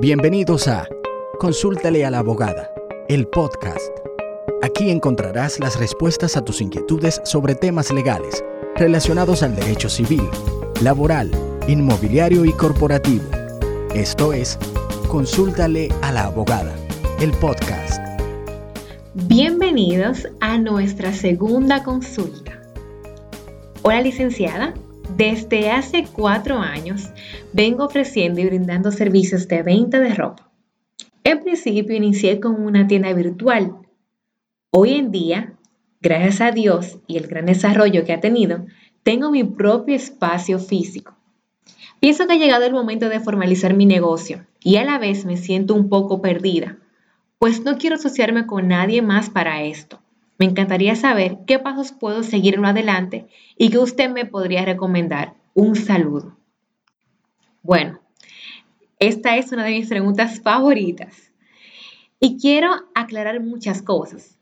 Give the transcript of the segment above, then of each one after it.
Bienvenidos a Consúltale a la abogada, el podcast. Aquí encontrarás las respuestas a tus inquietudes sobre temas legales relacionados al derecho civil, laboral, inmobiliario y corporativo. Esto es Consúltale a la abogada, el podcast. Bienvenidos a nuestra segunda consulta. Hola licenciada, desde hace cuatro años vengo ofreciendo y brindando servicios de venta de ropa. En principio inicié con una tienda virtual. Hoy en día, gracias a Dios y el gran desarrollo que ha tenido, tengo mi propio espacio físico. Pienso que ha llegado el momento de formalizar mi negocio y a la vez me siento un poco perdida, pues no quiero asociarme con nadie más para esto. Me encantaría saber qué pasos puedo seguir en adelante y que usted me podría recomendar. Un saludo. Bueno, esta es una de mis preguntas favoritas. Y quiero aclarar muchas cosas,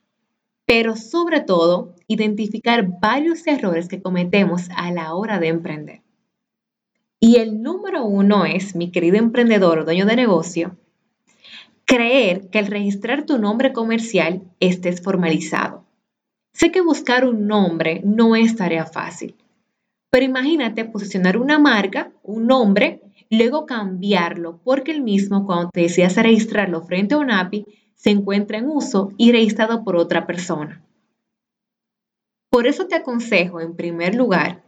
pero sobre todo identificar varios errores que cometemos a la hora de emprender. Y el número uno es, mi querido emprendedor o dueño de negocio, creer que al registrar tu nombre comercial estés formalizado. Sé que buscar un nombre no es tarea fácil, pero imagínate posicionar una marca, un nombre, luego cambiarlo porque el mismo cuando te decidas registrarlo frente a un API se encuentra en uso y registrado por otra persona. Por eso te aconsejo, en primer lugar,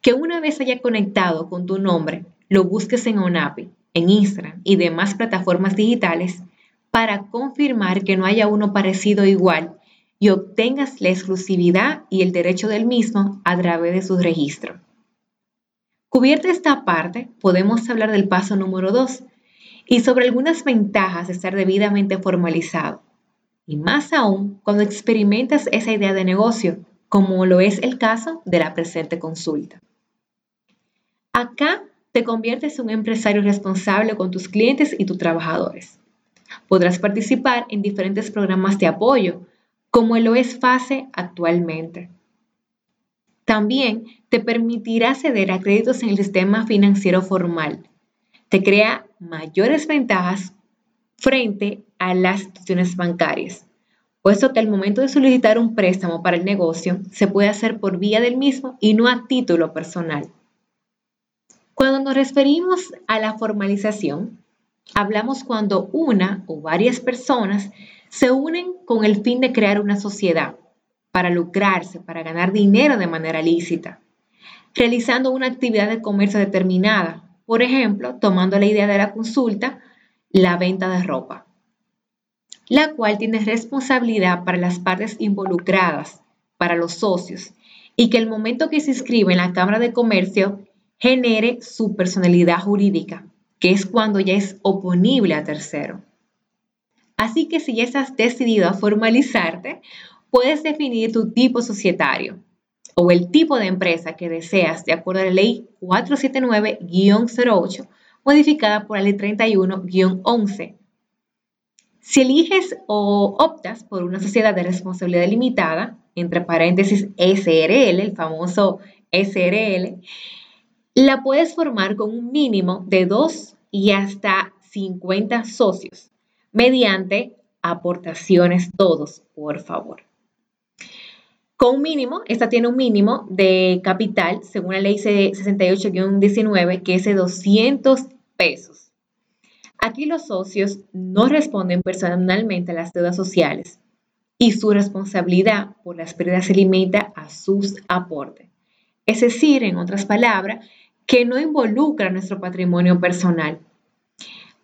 que una vez haya conectado con tu nombre, lo busques en ONAPI, en Instagram y demás plataformas digitales para confirmar que no haya uno parecido igual y obtengas la exclusividad y el derecho del mismo a través de su registro. Cubierta esta parte, podemos hablar del paso número 2 y sobre algunas ventajas de estar debidamente formalizado. Y más aún cuando experimentas esa idea de negocio, como lo es el caso de la presente consulta. Acá te conviertes en un empresario responsable con tus clientes y tus trabajadores. Podrás participar en diferentes programas de apoyo, como lo es FASE actualmente. También te permitirá acceder a créditos en el sistema financiero formal. Te crea mayores ventajas frente a las instituciones bancarias, puesto que al momento de solicitar un préstamo para el negocio se puede hacer por vía del mismo y no a título personal. Cuando nos referimos a la formalización, hablamos cuando una o varias personas se unen con el fin de crear una sociedad para lucrarse, para ganar dinero de manera lícita, realizando una actividad de comercio determinada, por ejemplo, tomando la idea de la consulta, la venta de ropa, la cual tiene responsabilidad para las partes involucradas, para los socios, y que el momento que se inscribe en la Cámara de Comercio genere su personalidad jurídica, que es cuando ya es oponible a tercero. Así que si ya estás decidido a formalizarte, puedes definir tu tipo societario o el tipo de empresa que deseas de acuerdo a la ley 479-08 modificada por la ley 31-11. Si eliges o optas por una sociedad de responsabilidad limitada, entre paréntesis SRL, el famoso SRL, la puedes formar con un mínimo de dos y hasta 50 socios mediante aportaciones todos, por favor. Con un mínimo, esta tiene un mínimo de capital, según la ley 68-19, que es de 200 pesos. Aquí los socios no responden personalmente a las deudas sociales y su responsabilidad por las pérdidas se limita a sus aportes. Es decir, en otras palabras, que no involucra nuestro patrimonio personal,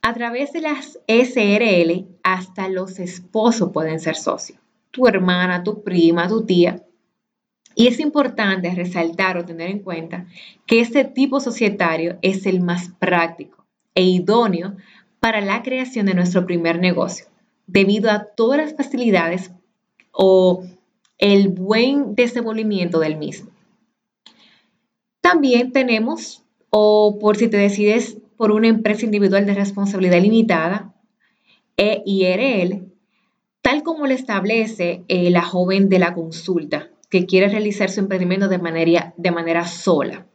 a través de las SRL, hasta los esposos pueden ser socios. Tu hermana, tu prima, tu tía. Y es importante resaltar o tener en cuenta que este tipo societario es el más práctico e idóneo para la creación de nuestro primer negocio, debido a todas las facilidades o el buen desenvolvimiento del mismo. También tenemos, o por si te decides por una empresa individual de responsabilidad limitada, EIRL, tal como lo establece eh, la joven de la consulta que quiere realizar su emprendimiento de manera, sola.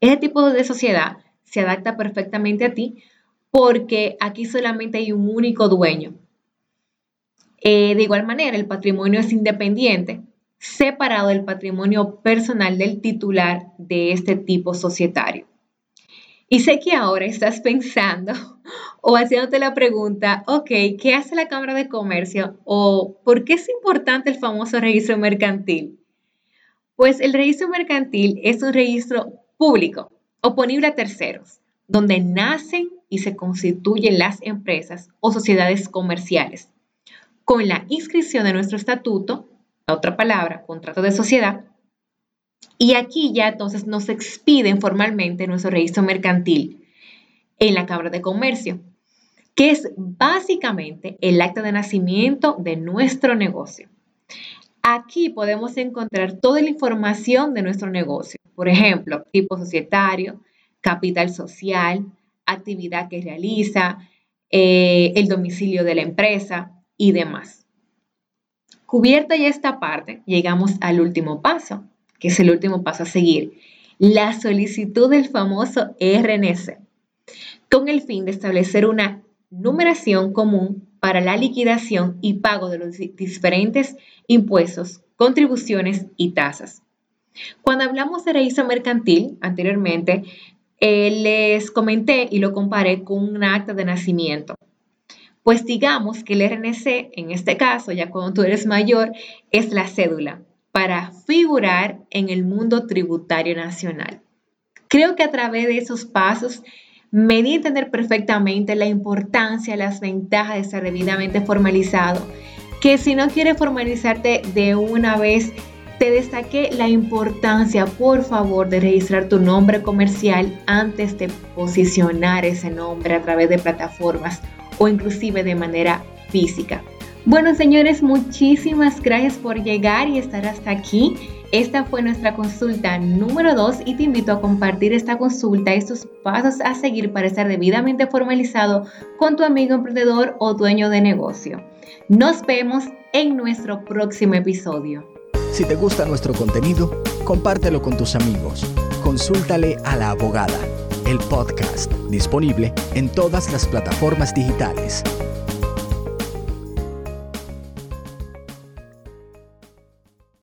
Este tipo de sociedad se adapta perfectamente a ti porque aquí solamente hay un único dueño. Eh, de igual manera, el patrimonio es independiente, separado del patrimonio personal del titular de este tipo societario. Y sé que ahora estás pensando o haciéndote la pregunta, ok, ¿qué hace la Cámara de Comercio? ¿O por qué es importante el famoso registro mercantil? Pues el registro mercantil es un registro público, oponible a terceros, donde nacen y se constituyen las empresas o sociedades comerciales. Con la inscripción de nuestro estatuto, la otra palabra, contrato de sociedad, y aquí ya entonces nos expiden formalmente nuestro registro mercantil en la Cámara de Comercio, que es básicamente el acta de nacimiento de nuestro negocio. Aquí podemos encontrar toda la información de nuestro negocio, por ejemplo, tipo societario, capital social, actividad que realiza, eh, el domicilio de la empresa y demás. Cubierta ya esta parte, llegamos al último paso, que es el último paso a seguir, la solicitud del famoso RNC, con el fin de establecer una numeración común para la liquidación y pago de los diferentes impuestos, contribuciones y tasas. Cuando hablamos de registro mercantil anteriormente, eh, les comenté y lo comparé con un acta de nacimiento. Pues digamos que el RNC, en este caso, ya cuando tú eres mayor, es la cédula para figurar en el mundo tributario nacional. Creo que a través de esos pasos me di a entender perfectamente la importancia, las ventajas de ser debidamente formalizado, que si no quieres formalizarte de una vez, te destaqué la importancia, por favor, de registrar tu nombre comercial antes de posicionar ese nombre a través de plataformas o inclusive de manera física. Bueno, señores, muchísimas gracias por llegar y estar hasta aquí. Esta fue nuestra consulta número 2 y te invito a compartir esta consulta y estos pasos a seguir para estar debidamente formalizado con tu amigo emprendedor o dueño de negocio. Nos vemos en nuestro próximo episodio. Si te gusta nuestro contenido, compártelo con tus amigos. Consúltale a la abogada, el podcast disponible en todas las plataformas digitales